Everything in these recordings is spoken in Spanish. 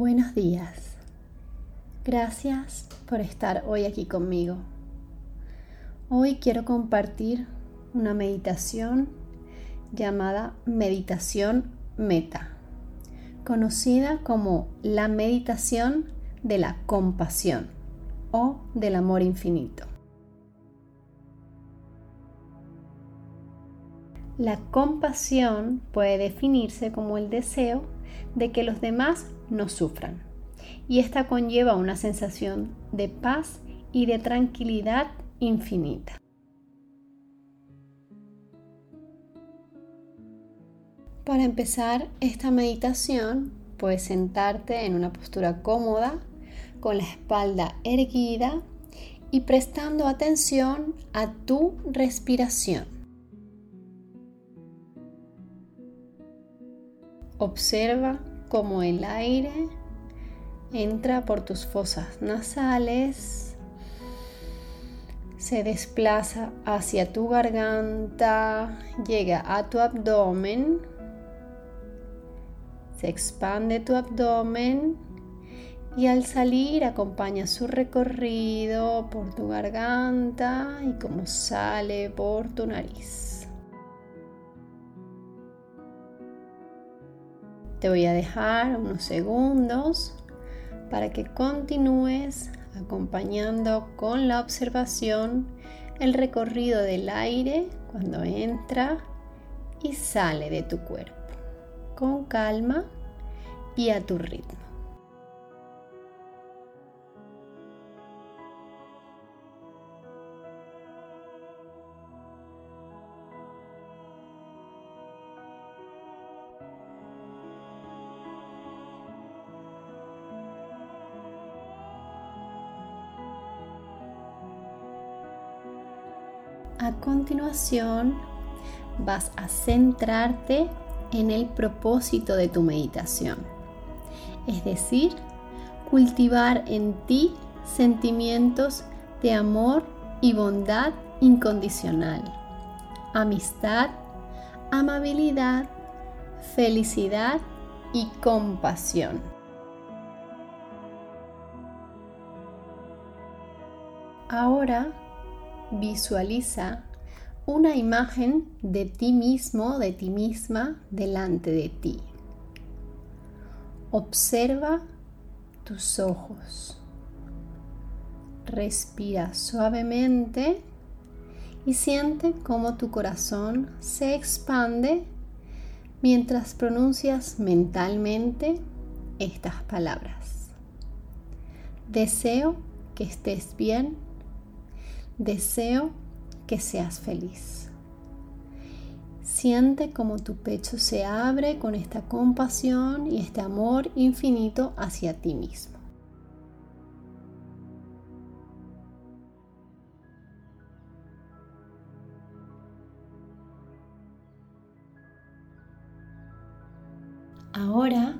Buenos días. Gracias por estar hoy aquí conmigo. Hoy quiero compartir una meditación llamada meditación meta, conocida como la meditación de la compasión o del amor infinito. La compasión puede definirse como el deseo de que los demás no sufran. Y esta conlleva una sensación de paz y de tranquilidad infinita. Para empezar esta meditación, puedes sentarte en una postura cómoda, con la espalda erguida y prestando atención a tu respiración. Observa como el aire entra por tus fosas nasales, se desplaza hacia tu garganta, llega a tu abdomen, se expande tu abdomen y al salir acompaña su recorrido por tu garganta y como sale por tu nariz. Te voy a dejar unos segundos para que continúes acompañando con la observación el recorrido del aire cuando entra y sale de tu cuerpo, con calma y a tu ritmo. A continuación, vas a centrarte en el propósito de tu meditación, es decir, cultivar en ti sentimientos de amor y bondad incondicional, amistad, amabilidad, felicidad y compasión. Ahora visualiza una imagen de ti mismo, de ti misma, delante de ti. Observa tus ojos. Respira suavemente y siente cómo tu corazón se expande mientras pronuncias mentalmente estas palabras. Deseo que estés bien Deseo que seas feliz. Siente como tu pecho se abre con esta compasión y este amor infinito hacia ti mismo. Ahora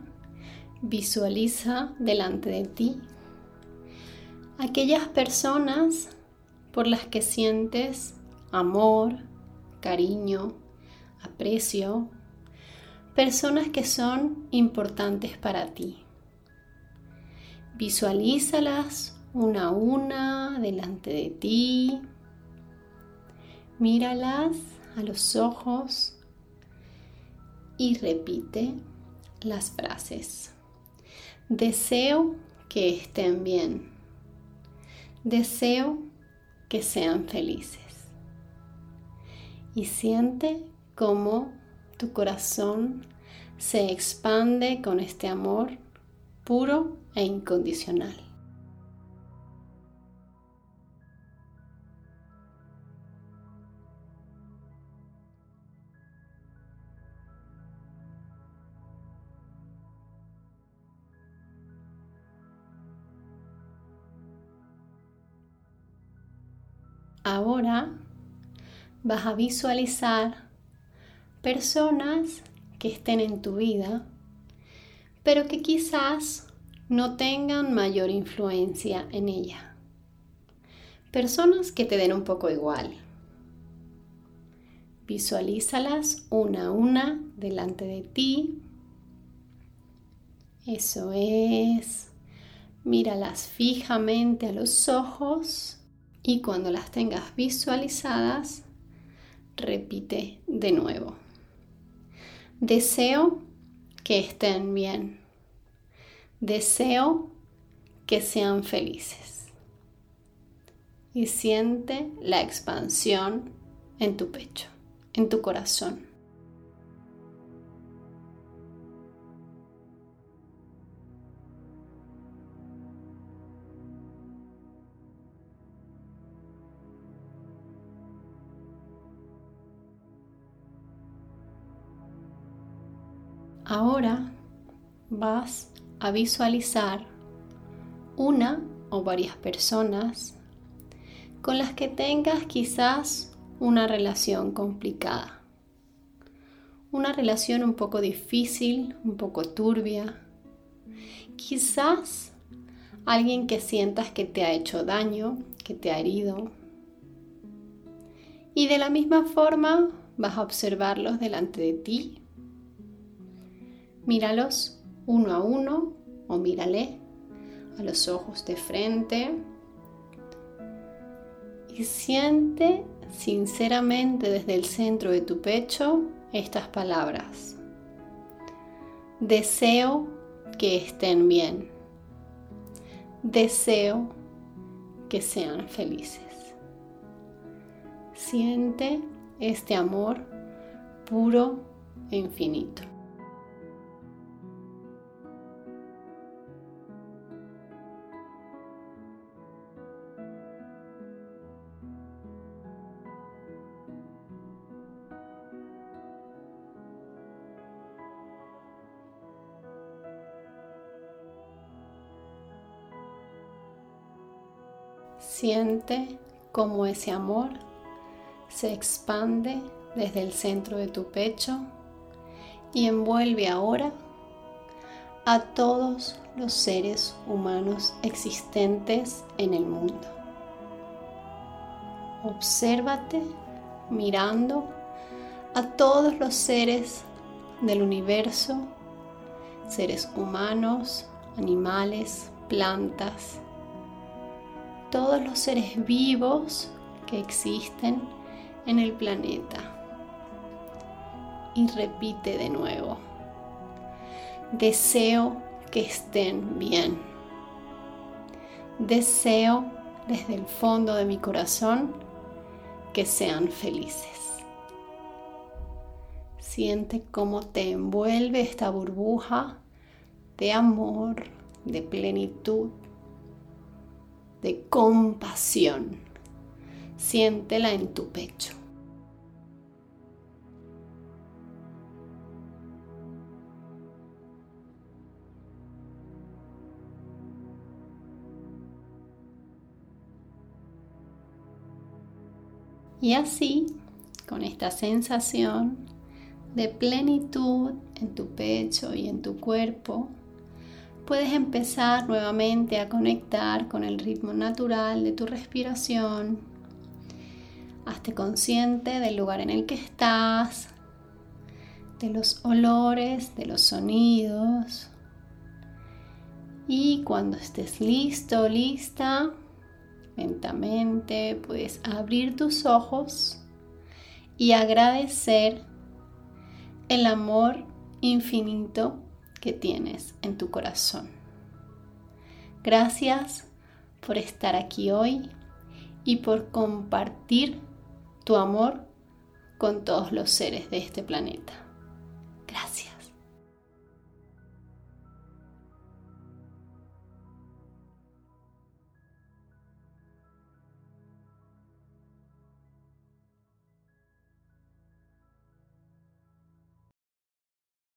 visualiza delante de ti aquellas personas por las que sientes amor, cariño, aprecio, personas que son importantes para ti. Visualízalas una a una delante de ti. Míralas a los ojos y repite las frases. Deseo que estén bien. Deseo que sean felices. Y siente cómo tu corazón se expande con este amor puro e incondicional. Ahora vas a visualizar personas que estén en tu vida, pero que quizás no tengan mayor influencia en ella. Personas que te den un poco igual. Visualízalas una a una delante de ti. Eso es. Míralas fijamente a los ojos y cuando las tengas visualizadas, repite de nuevo. Deseo que estén bien. Deseo que sean felices. Y siente la expansión en tu pecho, en tu corazón. Ahora vas a visualizar una o varias personas con las que tengas quizás una relación complicada. Una relación un poco difícil, un poco turbia. Quizás alguien que sientas que te ha hecho daño, que te ha herido. Y de la misma forma vas a observarlos delante de ti Míralos uno a uno o mírale a los ojos de frente y siente sinceramente desde el centro de tu pecho estas palabras. Deseo que estén bien. Deseo que sean felices. Siente este amor puro e infinito. Siente cómo ese amor se expande desde el centro de tu pecho y envuelve ahora a todos los seres humanos existentes en el mundo. Obsérvate mirando a todos los seres del universo, seres humanos, animales, plantas, todos los seres vivos que existen en el planeta. Y repite de nuevo. Deseo que estén bien. Deseo desde el fondo de mi corazón que sean felices. Siente cómo te envuelve esta burbuja de amor, de plenitud, de compasión. Siéntela en tu pecho. Y así, con esta sensación de plenitud en tu pecho y en tu cuerpo, puedes empezar nuevamente a conectar con el ritmo natural de tu respiración. Hazte consciente del lugar en el que estás, de los olores, de los sonidos. Y cuando estés listo, lista, lentamente puedes abrir tus ojos y agradecer el amor infinito que tienes en tu corazón. Gracias por estar aquí hoy y por compartir tu amor con todos los seres de este planeta.